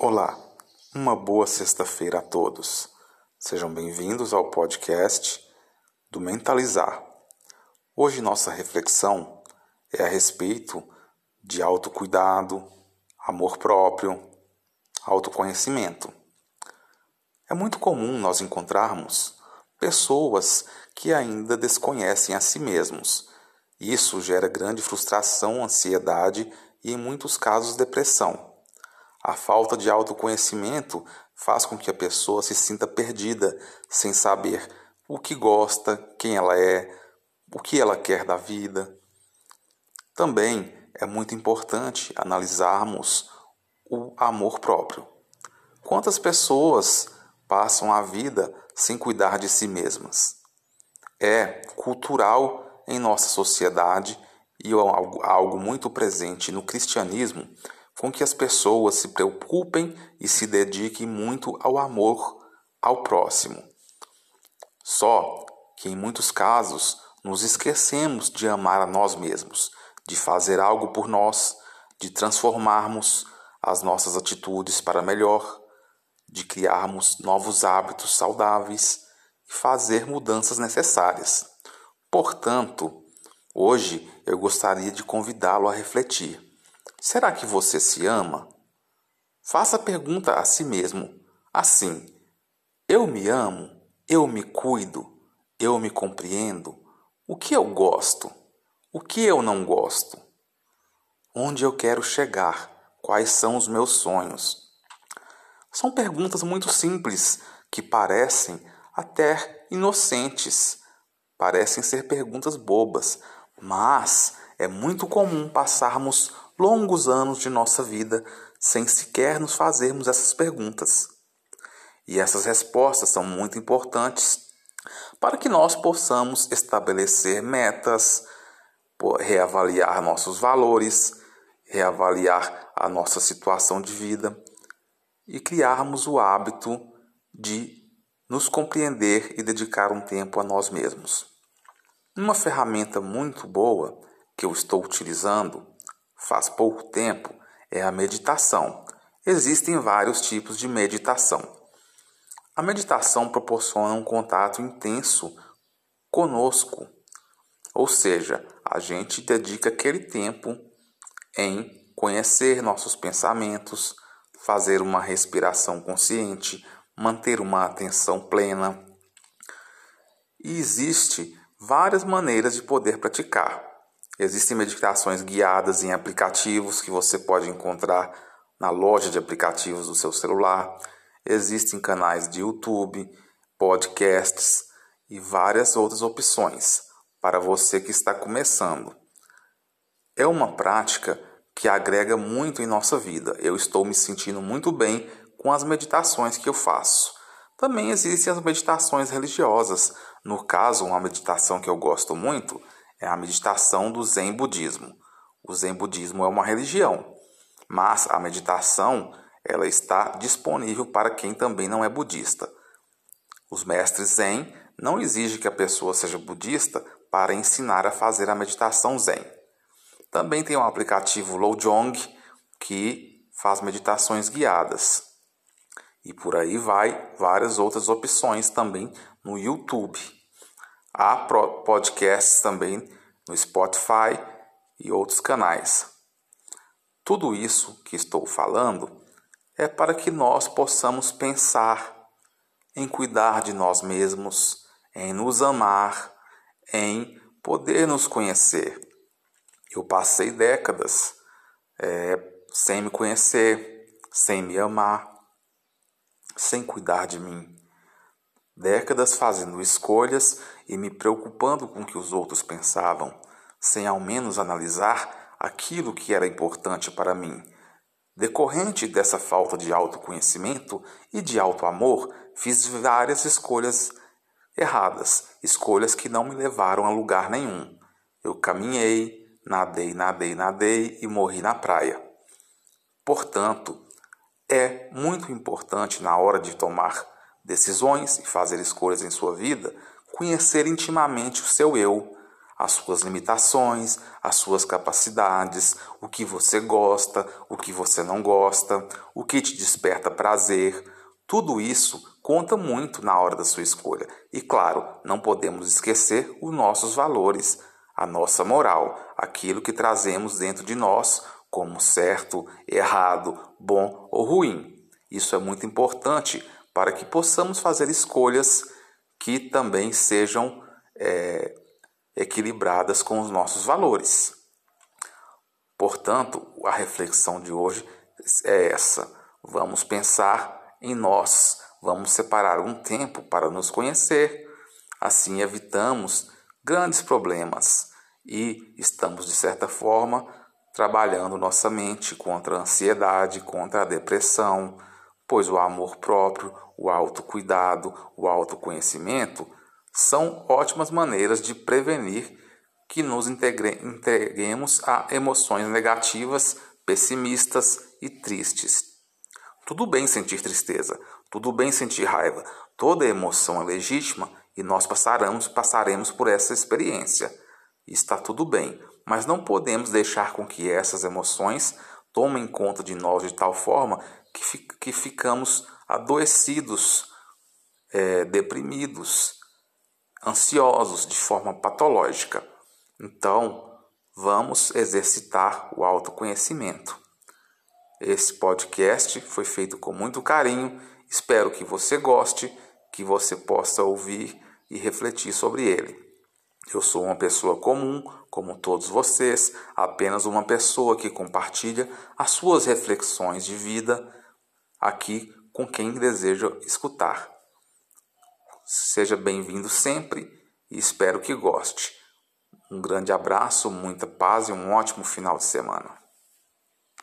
Olá, uma boa sexta-feira a todos. Sejam bem-vindos ao podcast do Mentalizar. Hoje nossa reflexão é a respeito de autocuidado, amor próprio, autoconhecimento. É muito comum nós encontrarmos pessoas que ainda desconhecem a si mesmos. Isso gera grande frustração, ansiedade e, em muitos casos, depressão. A falta de autoconhecimento faz com que a pessoa se sinta perdida, sem saber o que gosta, quem ela é, o que ela quer da vida. Também é muito importante analisarmos o amor próprio. Quantas pessoas passam a vida sem cuidar de si mesmas? É cultural em nossa sociedade e algo muito presente no cristianismo com que as pessoas se preocupem e se dediquem muito ao amor ao próximo. Só que em muitos casos nos esquecemos de amar a nós mesmos, de fazer algo por nós, de transformarmos as nossas atitudes para melhor, de criarmos novos hábitos saudáveis e fazer mudanças necessárias. Portanto, hoje eu gostaria de convidá-lo a refletir Será que você se ama? Faça a pergunta a si mesmo, assim: Eu me amo? Eu me cuido? Eu me compreendo? O que eu gosto? O que eu não gosto? Onde eu quero chegar? Quais são os meus sonhos? São perguntas muito simples que parecem até inocentes, parecem ser perguntas bobas, mas é muito comum passarmos longos anos de nossa vida sem sequer nos fazermos essas perguntas. E essas respostas são muito importantes para que nós possamos estabelecer metas, reavaliar nossos valores, reavaliar a nossa situação de vida e criarmos o hábito de nos compreender e dedicar um tempo a nós mesmos. Uma ferramenta muito boa que eu estou utilizando faz pouco tempo é a meditação. Existem vários tipos de meditação. A meditação proporciona um contato intenso conosco, ou seja, a gente dedica aquele tempo em conhecer nossos pensamentos, fazer uma respiração consciente, manter uma atenção plena. E existe várias maneiras de poder praticar. Existem meditações guiadas em aplicativos que você pode encontrar na loja de aplicativos do seu celular. Existem canais de YouTube, podcasts e várias outras opções para você que está começando. É uma prática que agrega muito em nossa vida. Eu estou me sentindo muito bem com as meditações que eu faço. Também existem as meditações religiosas. No caso, uma meditação que eu gosto muito é a meditação do Zen Budismo. O Zen Budismo é uma religião, mas a meditação ela está disponível para quem também não é budista. Os mestres Zen não exigem que a pessoa seja budista para ensinar a fazer a meditação Zen. Também tem o um aplicativo Lojong que faz meditações guiadas. E por aí vai, várias outras opções também no YouTube. Há podcasts também no Spotify e outros canais. Tudo isso que estou falando é para que nós possamos pensar em cuidar de nós mesmos, em nos amar, em poder nos conhecer. Eu passei décadas é, sem me conhecer, sem me amar, sem cuidar de mim décadas fazendo escolhas e me preocupando com o que os outros pensavam, sem ao menos analisar aquilo que era importante para mim. Decorrente dessa falta de autoconhecimento e de autoamor, fiz várias escolhas erradas, escolhas que não me levaram a lugar nenhum. Eu caminhei, nadei, nadei, nadei e morri na praia. Portanto, é muito importante na hora de tomar decisões e fazer escolhas em sua vida, conhecer intimamente o seu eu, as suas limitações, as suas capacidades, o que você gosta, o que você não gosta, o que te desperta prazer. Tudo isso conta muito na hora da sua escolha. E claro, não podemos esquecer os nossos valores, a nossa moral, aquilo que trazemos dentro de nós como certo, errado, bom ou ruim. Isso é muito importante para que possamos fazer escolhas que também sejam é, equilibradas com os nossos valores. Portanto, a reflexão de hoje é essa. Vamos pensar em nós, vamos separar um tempo para nos conhecer. Assim evitamos grandes problemas e estamos, de certa forma, trabalhando nossa mente contra a ansiedade, contra a depressão, pois o amor próprio, o autocuidado, o autoconhecimento são ótimas maneiras de prevenir que nos entreguemos a emoções negativas, pessimistas e tristes. Tudo bem sentir tristeza, tudo bem sentir raiva, toda emoção é legítima e nós passaremos, passaremos por essa experiência. Está tudo bem, mas não podemos deixar com que essas emoções tomem conta de nós de tal forma que, que ficamos adoecidos, é, deprimidos, ansiosos de forma patológica. Então, vamos exercitar o autoconhecimento. Esse podcast foi feito com muito carinho. Espero que você goste, que você possa ouvir e refletir sobre ele. Eu sou uma pessoa comum, como todos vocês, apenas uma pessoa que compartilha as suas reflexões de vida aqui com quem deseja escutar. Seja bem-vindo sempre e espero que goste. Um grande abraço, muita paz e um ótimo final de semana.